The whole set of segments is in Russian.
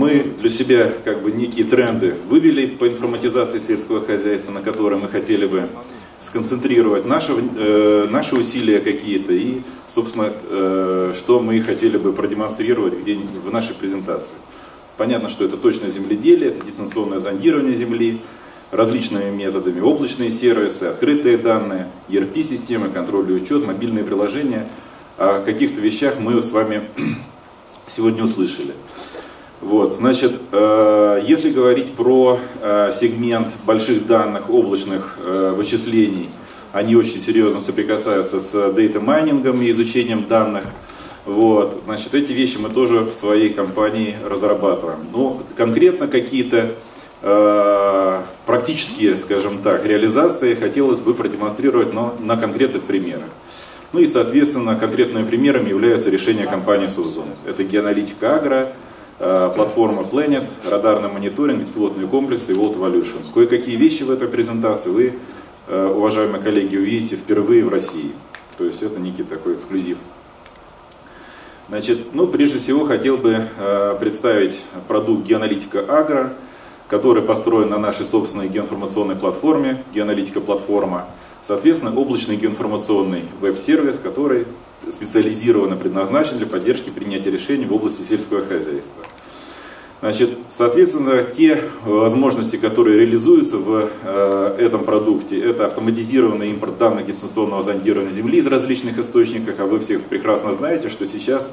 мы для себя как бы некие тренды вывели по информатизации сельского хозяйства, на которые мы хотели бы сконцентрировать наши, э, наши усилия какие-то и, собственно, э, что мы хотели бы продемонстрировать где, в нашей презентации. Понятно, что это точное земледелие, это дистанционное зондирование земли, различными методами, облачные сервисы, открытые данные, ERP-системы, контроль и учет, мобильные приложения. О каких-то вещах мы с вами сегодня услышали. Вот, значит, э, если говорить про э, сегмент больших данных, облачных э, вычислений, они очень серьезно соприкасаются с дейта-майнингом и изучением данных. Вот, значит, эти вещи мы тоже в своей компании разрабатываем. Ну, конкретно какие-то э, практические, скажем так, реализации хотелось бы продемонстрировать но на конкретных примерах. Ну и, соответственно, конкретными примерами являются решения компании Сузон. Это геоаналитика Агро, платформа Planet, радарный мониторинг, беспилотные комплексы и World Evolution. Кое-какие вещи в этой презентации вы, э, уважаемые коллеги, увидите впервые в России. То есть это некий такой эксклюзив. Значит, ну, прежде всего хотел бы э, представить продукт Геоаналитика Агро, который построен на нашей собственной геоинформационной платформе, Геоаналитика платформа. Соответственно, облачный геоинформационный веб-сервис, который специализированно предназначен для поддержки принятия решений в области сельского хозяйства. Значит, соответственно, те возможности, которые реализуются в э, этом продукте, это автоматизированный импорт данных дистанционного зондирования Земли из различных источников, а вы всех прекрасно знаете, что сейчас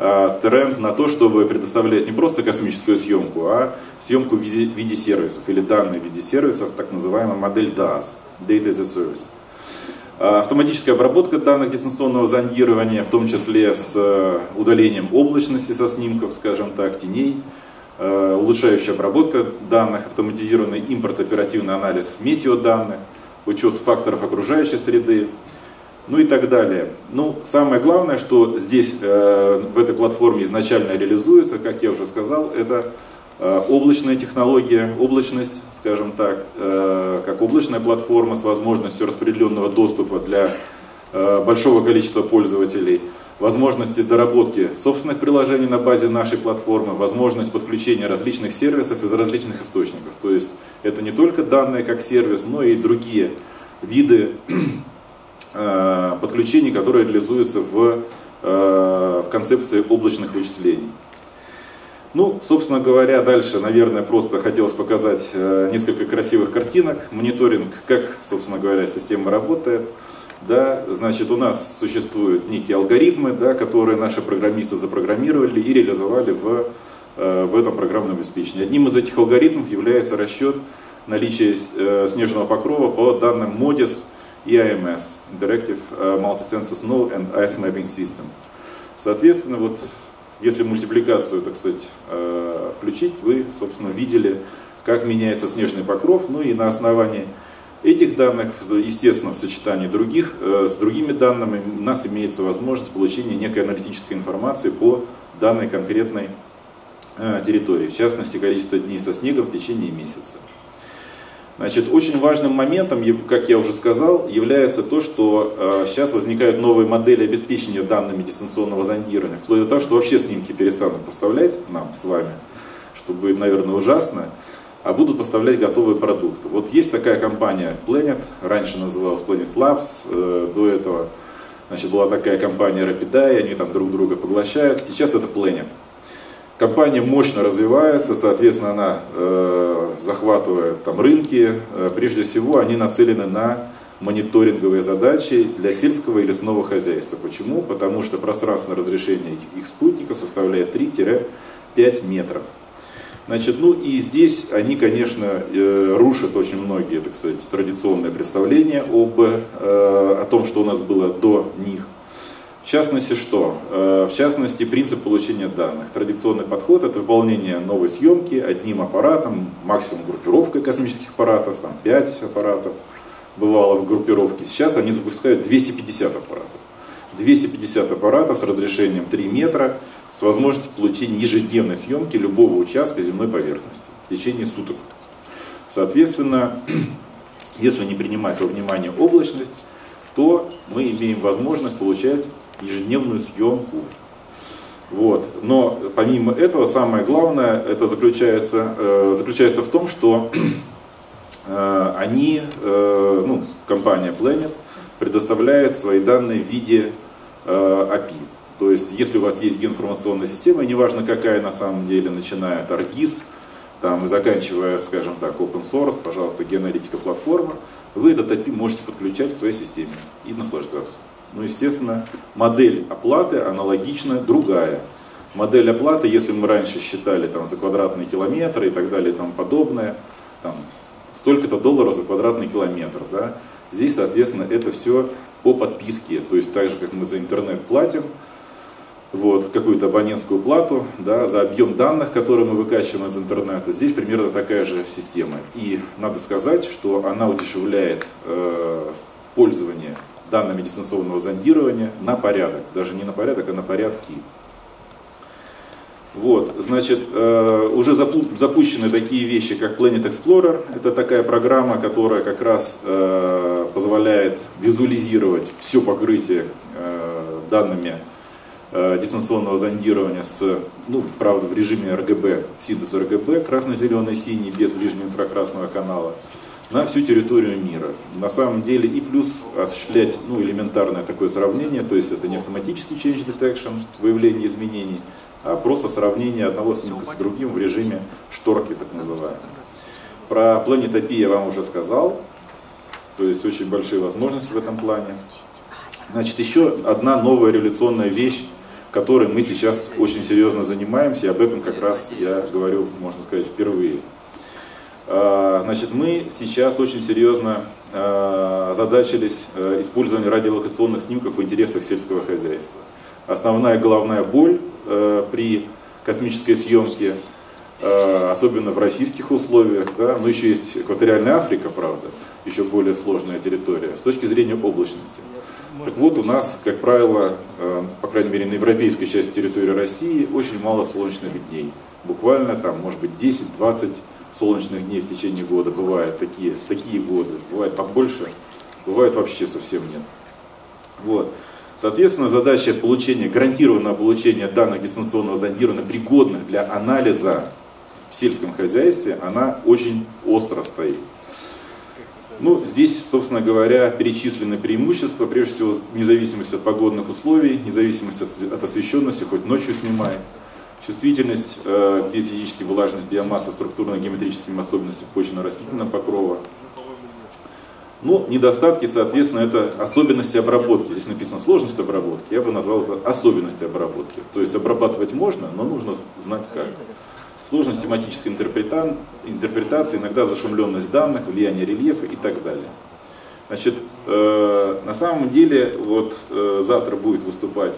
э, тренд на то, чтобы предоставлять не просто космическую съемку, а съемку в виде, в виде сервисов или данные в виде сервисов, так называемая модель DAS, Data as a Service. А, автоматическая обработка данных дистанционного зондирования, в том числе с э, удалением облачности со снимков, скажем так, теней, э, улучшающая обработка данных, автоматизированный импорт, оперативный анализ метеоданных, учет факторов окружающей среды, ну и так далее. Ну, самое главное, что здесь э, в этой платформе изначально реализуется, как я уже сказал, это Э, облачная технология, облачность, скажем так, э, как облачная платформа с возможностью распределенного доступа для э, большого количества пользователей, возможности доработки собственных приложений на базе нашей платформы, возможность подключения различных сервисов из различных источников. То есть это не только данные как сервис, но и другие виды подключений, которые реализуются в, в концепции облачных вычислений. Ну, собственно говоря, дальше, наверное, просто хотелось показать э, несколько красивых картинок. Мониторинг, как, собственно говоря, система работает. Да, значит, у нас существуют некие алгоритмы, да, которые наши программисты запрограммировали и реализовали в, э, в этом программном обеспечении. Одним из этих алгоритмов является расчет наличия э, снежного покрова по данным MODIS и IMS, Interactive Multi-Sensor Snow and Ice Mapping System. Соответственно, вот если мультипликацию, так сказать, э, включить, вы, собственно, видели, как меняется снежный покров, ну и на основании этих данных, естественно, в сочетании других, э, с другими данными, у нас имеется возможность получения некой аналитической информации по данной конкретной э, территории, в частности, количество дней со снегом в течение месяца. Значит, очень важным моментом, как я уже сказал, является то, что э, сейчас возникают новые модели обеспечения данными дистанционного зондирования, вплоть до того, что вообще снимки перестанут поставлять нам с вами, что будет, наверное, ужасно, а будут поставлять готовые продукты. Вот есть такая компания Planet, раньше называлась Planet Labs, э, до этого значит, была такая компания Rapideye, они там друг друга поглощают, сейчас это Planet. Компания мощно развивается, соответственно, она э, захватывает там, рынки. Э, прежде всего, они нацелены на мониторинговые задачи для сельского и лесного хозяйства. Почему? Потому что пространственное разрешение их, спутников составляет 3-5 метров. Значит, ну и здесь они, конечно, э, рушат очень многие, так сказать, традиционные представления об, э, о том, что у нас было до них. В частности, что? Э, в частности, принцип получения данных. Традиционный подход – это выполнение новой съемки одним аппаратом, максимум группировкой космических аппаратов, там 5 аппаратов бывало в группировке. Сейчас они запускают 250 аппаратов. 250 аппаратов с разрешением 3 метра, с возможностью получения ежедневной съемки любого участка земной поверхности в течение суток. Соответственно, если не принимать во внимание облачность, то мы имеем возможность получать ежедневную съемку. Вот. Но помимо этого, самое главное, это заключается, э, заключается в том, что э, они, э, ну, компания Planet, предоставляет свои данные в виде э, API. То есть, если у вас есть геоинформационная система, неважно какая на самом деле, начиная от ArcGIS, там, и заканчивая, скажем так, open source, пожалуйста, геоаналитика платформа, вы этот API можете подключать к своей системе и наслаждаться. Ну, естественно, модель оплаты аналогична другая. Модель оплаты, если мы раньше считали там, за квадратные километры и так далее и тому подобное, там, столько-то долларов за квадратный километр, да, здесь, соответственно, это все по подписке, то есть так же, как мы за интернет платим, вот, какую-то абонентскую плату да, за объем данных, которые мы выкачиваем из интернета. Здесь примерно такая же система. И надо сказать, что она удешевляет э, пользование данными дистанционного зондирования на порядок. Даже не на порядок, а на порядки. Вот, значит, э, уже запущены такие вещи, как Planet Explorer. Это такая программа, которая как раз э, позволяет визуализировать все покрытие э, данными дистанционного зондирования с, ну, правда, в режиме RGB, синтез RGB, красно-зеленый, синий, без ближнего инфракрасного канала на всю территорию мира. На самом деле и плюс осуществлять ну, элементарное такое сравнение, то есть это не автоматический change detection, выявление изменений, а просто сравнение одного снимка с другим в режиме шторки, так называемой. Про API я вам уже сказал, то есть очень большие возможности в этом плане. Значит, еще одна новая революционная вещь, которой мы сейчас очень серьезно занимаемся, и об этом как раз я говорю, можно сказать, впервые. А, значит, мы сейчас очень серьезно а, озадачились а, использованием радиолокационных снимков в интересах сельского хозяйства. Основная головная боль при космической съемке, особенно в российских условиях, да, но еще есть экваториальная Африка, правда, еще более сложная территория, с точки зрения облачности. Так вот, у нас, как правило, по крайней мере, на европейской части территории России очень мало солнечных дней. Буквально там, может быть, 10-20 солнечных дней в течение года, бывают такие, такие годы, бывает побольше, бывает вообще совсем нет. Вот. Соответственно, задача получения, гарантированного получения данных дистанционного зондирования, пригодных для анализа в сельском хозяйстве, она очень остро стоит. Ну, здесь, собственно говоря, перечислены преимущества, прежде всего, независимость от погодных условий, независимость от освещенности, хоть ночью снимает, Чувствительность, э, физически влажность биомассы, структурно-геометрическими особенностями почвенно-растительного покрова. Ну, недостатки, соответственно, это особенности обработки. Здесь написано сложность обработки, я бы назвал это особенности обработки. То есть обрабатывать можно, но нужно знать как. Сложность тематической интерпрета... интерпретации, иногда зашумленность данных, влияние рельефа и так далее. Значит, э, на самом деле, вот э, завтра будет выступать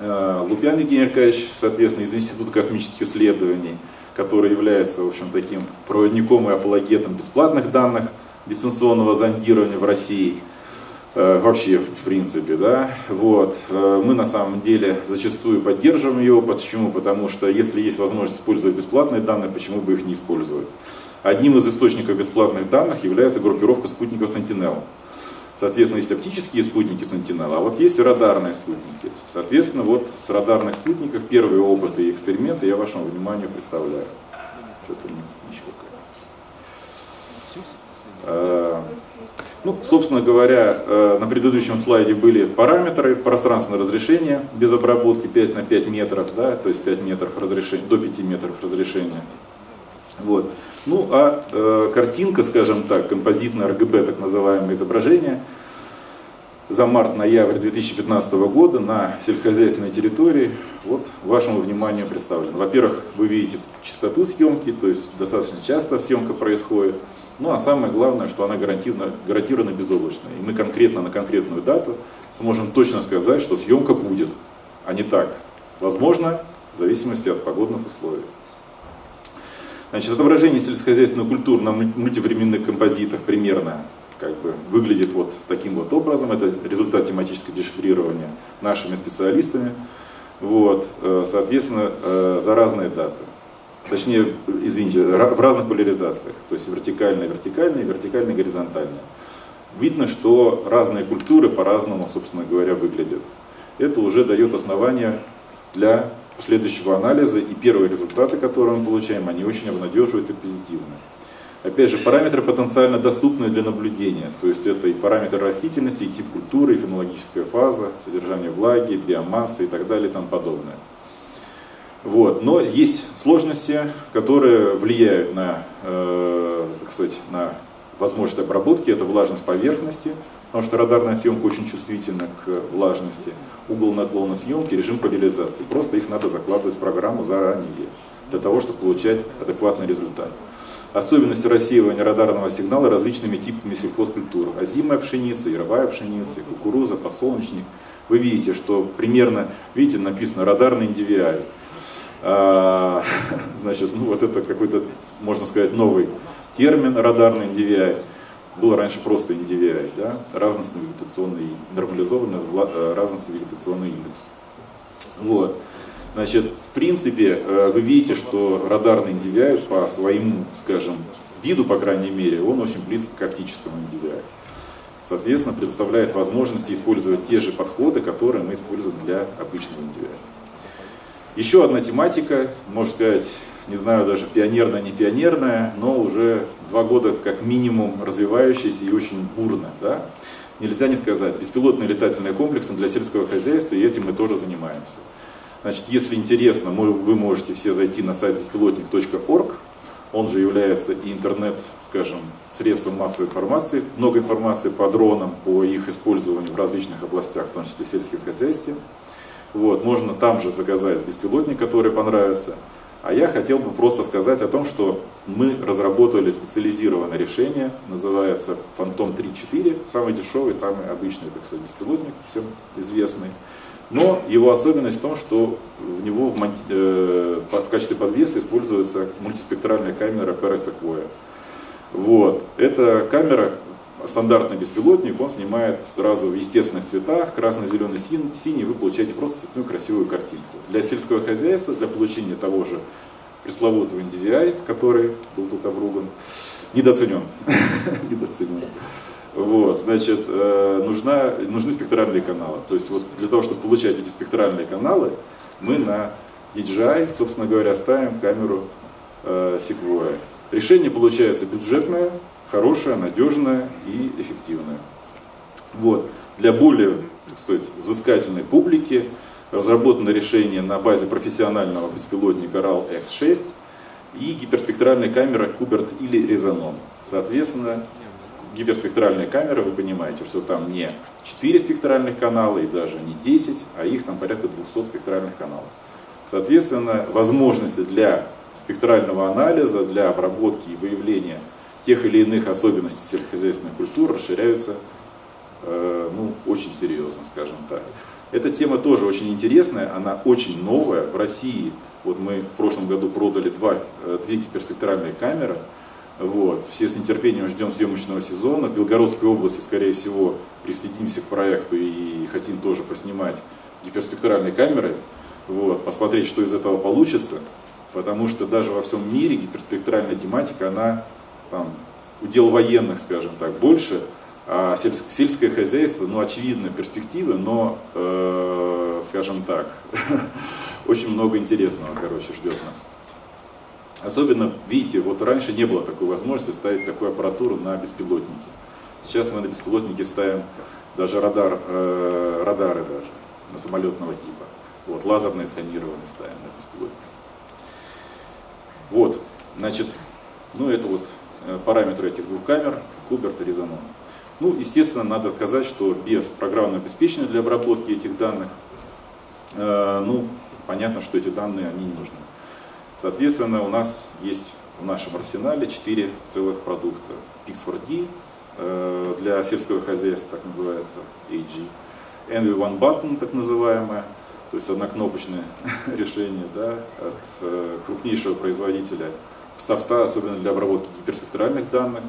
Лупян Евгений Аркадьевич, соответственно, из Института космических исследований, который является, в общем, таким проводником и апологетом бесплатных данных дистанционного зондирования в России, э, вообще, в принципе, да, вот, э, мы на самом деле зачастую поддерживаем его, почему? Потому что если есть возможность использовать бесплатные данные, почему бы их не использовать? Одним из источников бесплатных данных является группировка спутников Sentinel. Соответственно, есть оптические спутники Sentinel, а вот есть радарные спутники. Соответственно, вот с радарных спутников первые опыты и эксперименты я вашему вниманию представляю. Что-то не, не а, ну, собственно говоря, э, на предыдущем слайде были параметры пространственного разрешения без обработки 5 на 5 метров, да, то есть 5 метров разрешения, до 5 метров разрешения. Вот. Ну а э, картинка, скажем так, композитное РГБ, так называемое изображение, за март-ноябрь 2015 года на сельскохозяйственной территории вот вашему вниманию представлен. Во-первых, вы видите частоту съемки, то есть достаточно часто съемка происходит. Ну а самое главное, что она гарантированно, гарантированно безоблачная. И мы конкретно на конкретную дату сможем точно сказать, что съемка будет, а не так. Возможно, в зависимости от погодных условий. Значит, отображение культуры на мультивременных композитах примерно как бы выглядит вот таким вот образом. Это результат тематического дешифрирования нашими специалистами. Вот, э, соответственно, э, за разные даты. Точнее, извините, в разных поляризациях. То есть вертикальная, вертикальная, вертикальная, горизонтальная. Видно, что разные культуры по-разному, собственно говоря, выглядят. Это уже дает основание для последующего анализа, и первые результаты, которые мы получаем, они очень обнадеживают и позитивны. Опять же, параметры потенциально доступны для наблюдения, то есть это и параметры растительности, и тип культуры, и фенологическая фаза, содержание влаги, биомассы и так далее и тому подобное. Вот. Но есть сложности, которые влияют на, э, так сказать, на возможность обработки, это влажность поверхности, потому что радарная съемка очень чувствительна к влажности, угол наклона съемки, режим поляризации. Просто их надо закладывать в программу заранее, для того, чтобы получать адекватный результат. Особенности рассеивания радарного сигнала различными типами сельхозкультур. Озимая пшеница, яровая пшеница, кукуруза, подсолнечник. Вы видите, что примерно, видите, написано радарный NDVI. А, значит, ну вот это какой-то, можно сказать, новый термин радарный NDVI. Был раньше просто NDVI, да? разностный вегетационный, нормализованный э, разностный вегетационный индекс. Вот. Значит, в принципе, э, вы видите, что радарный NDVI по своему, скажем, виду, по крайней мере, он очень близко к оптическому NDVI. Соответственно, представляет возможности использовать те же подходы, которые мы используем для обычного NDVI. Еще одна тематика, можно сказать, не знаю даже пионерная, не пионерная, но уже два года как минимум развивающаяся и очень бурно. Да? Нельзя не сказать, беспилотные летательные комплексы для сельского хозяйства, и этим мы тоже занимаемся. Значит, если интересно, вы можете все зайти на сайт беспилотник.орг, он же является и интернет, скажем, средством массовой информации, много информации по дронам, по их использованию в различных областях, в том числе в хозяйстве. Вот, можно там же заказать беспилотник, который понравится. А я хотел бы просто сказать о том, что мы разработали специализированное решение, называется Phantom 3.4, самый дешевый, самый обычный, так сказать, беспилотник, всем известный. Но его особенность в том, что в него в, э, в качестве подвеса используется мультиспектральная камера PRS Sequoia. Вот. Эта камера стандартный беспилотник, он снимает сразу в естественных цветах, красно-зеленый, синий, вы получаете просто цветную красивую картинку. Для сельского хозяйства, для получения того же пресловутого NDVI, который был тут обруган, недооценен. недооценен. Вот, значит, э, нужна, нужны спектральные каналы. То есть вот для того, чтобы получать эти спектральные каналы, мы на DJI, собственно говоря, ставим камеру э, Sequoia. Решение получается бюджетное, хорошая, надежная и эффективная. Вот. Для более так сказать, взыскательной публики разработано решение на базе профессионального беспилотника RAL X6 и гиперспектральная камера Куберт или Резоном. Соответственно, гиперспектральная камера, вы понимаете, что там не 4 спектральных канала и даже не 10, а их там порядка 200 спектральных каналов. Соответственно, возможности для спектрального анализа, для обработки и выявления тех или иных особенностей сельскохозяйственной культуры расширяются э, ну, очень серьезно, скажем так. Эта тема тоже очень интересная, она очень новая. В России вот мы в прошлом году продали два, э, две гиперспектральные камеры. Вот. Все с нетерпением ждем съемочного сезона. В Белгородской области, скорее всего, присоединимся к проекту и хотим тоже поснимать гиперспектральные камеры, вот, посмотреть, что из этого получится. Потому что даже во всем мире гиперспектральная тематика, она там, удел военных, скажем так, больше, а сельск, сельское хозяйство, ну, очевидно, перспективы, но, э, скажем так, очень много интересного, короче, ждет нас. Особенно, видите, вот раньше не было такой возможности ставить такую аппаратуру на беспилотники. Сейчас мы на беспилотники ставим даже радар, э, радары даже, на самолетного типа. Вот, лазерное сканирование ставим на беспилотники. Вот, значит, ну это вот параметры этих двух камер, Куберт и Резонон. Ну, естественно, надо сказать, что без программного обеспечения для обработки этих данных, э, ну, понятно, что эти данные, они не нужны. Соответственно, у нас есть в нашем арсенале четыре целых продукта. Pix4D э, для сельского хозяйства, так называется, AG. Envy One Button, так называемое, то есть однокнопочное решение да, от э, крупнейшего производителя софта, особенно для обработки гиперспектральных данных.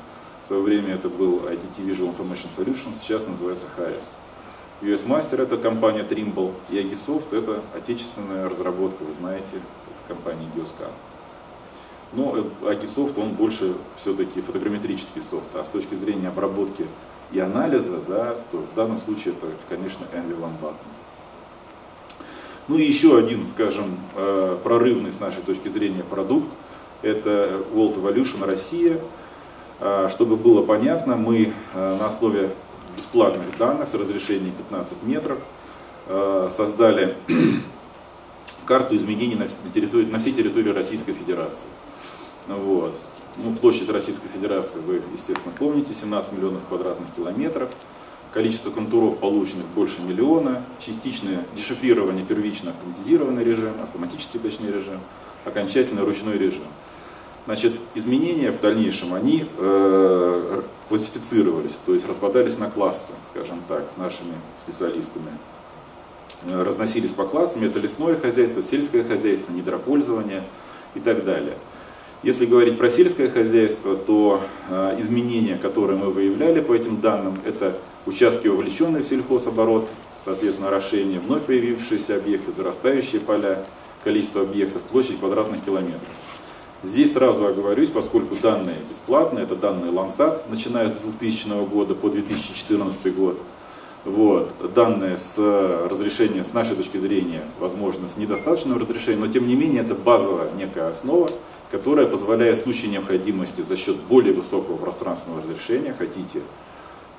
В свое время это был ITT Visual Information Solutions, сейчас называется HS. US Master это компания Trimble, и Agisoft это отечественная разработка, вы знаете, это компания Geoscan. Но Agisoft, он больше все-таки фотограмметрический софт, а с точки зрения обработки и анализа, да, то в данном случае это, конечно, Envy Button. Ну и еще один, скажем, э, прорывный с нашей точки зрения продукт, это World Evolution Россия. Э, чтобы было понятно, мы э, на основе бесплатных данных с разрешением 15 метров создали карту изменений на, территории, на всей территории Российской Федерации. Вот. Ну, площадь Российской Федерации вы, естественно, помните, 17 миллионов квадратных километров. Количество контуров полученных больше миллиона. Частичное дешифрирование, первично автоматизированный режим, автоматический точнее режим, окончательный ручной режим. Значит, изменения в дальнейшем, они э, классифицировались, то есть распадались на классы, скажем так, нашими специалистами. Э, разносились по классам, это лесное хозяйство, сельское хозяйство, недропользование и так далее. Если говорить про сельское хозяйство, то э, изменения, которые мы выявляли по этим данным, это участки, вовлеченные в сельхозоборот, соответственно, орошение, вновь появившиеся объекты, зарастающие поля, количество объектов, площадь квадратных километров. Здесь сразу оговорюсь, поскольку данные бесплатные, это данные Лансат, начиная с 2000 года по 2014 год. Вот. Данные с разрешения, с нашей точки зрения, возможно, с недостаточным разрешением, но тем не менее это базовая некая основа, которая позволяет в случае необходимости за счет более высокого пространственного разрешения, хотите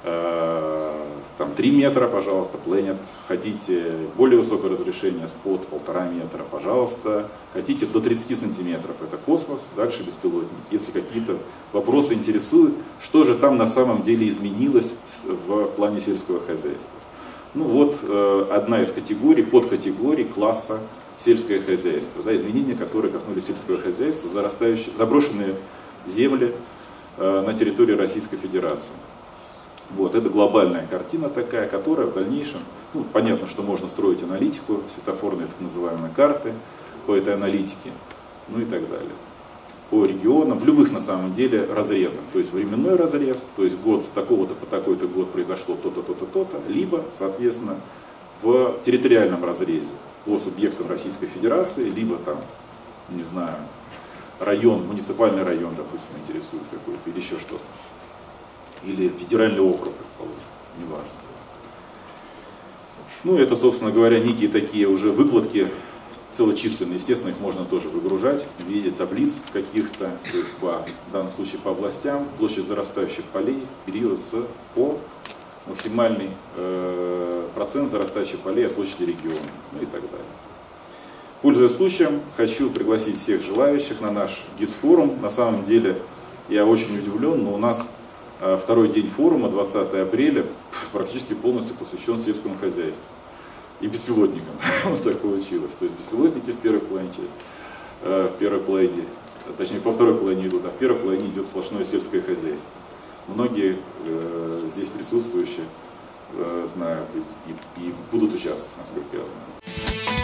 э, там 3 метра, пожалуйста, Planet, хотите более высокое разрешение, спот полтора метра, пожалуйста, хотите до 30 сантиметров, это космос, дальше беспилотник. Если какие-то вопросы интересуют, что же там на самом деле изменилось в плане сельского хозяйства. Ну вот э, одна из категорий, подкатегорий класса сельское хозяйство, да, изменения, которые коснулись сельского хозяйства, зарастающие, заброшенные земли э, на территории Российской Федерации. Вот, это глобальная картина такая, которая в дальнейшем, ну, понятно, что можно строить аналитику, светофорные так называемые карты по этой аналитике, ну и так далее. По регионам, в любых на самом деле разрезах, то есть временной разрез, то есть год с такого-то по такой-то год произошло то-то, то-то, то-то, либо, соответственно, в территориальном разрезе, по субъектам Российской Федерации, либо там, не знаю, район, муниципальный район, допустим, интересует какой-то, или еще что-то. Или федеральный округ, неважно. Ну, это, собственно говоря, некие такие уже выкладки целочисленные. Естественно, их можно тоже выгружать в виде таблиц каких-то, то есть по, в данном случае по областям, площадь зарастающих полей, период с по максимальный э, процент зарастающих полей от площади региона, ну и так далее. Пользуясь случаем, хочу пригласить всех желающих на наш ГИС-форум. На самом деле, я очень удивлен, но у нас второй день форума, 20 апреля, практически полностью посвящен сельскому хозяйству и беспилотникам. вот так получилось. То есть беспилотники в первой половине, э, в первой половине, точнее, по второй половине идут, а в первой половине идет сплошное сельское хозяйство многие э, здесь присутствующие э, знают и, и, и будут участвовать, насколько я знаю.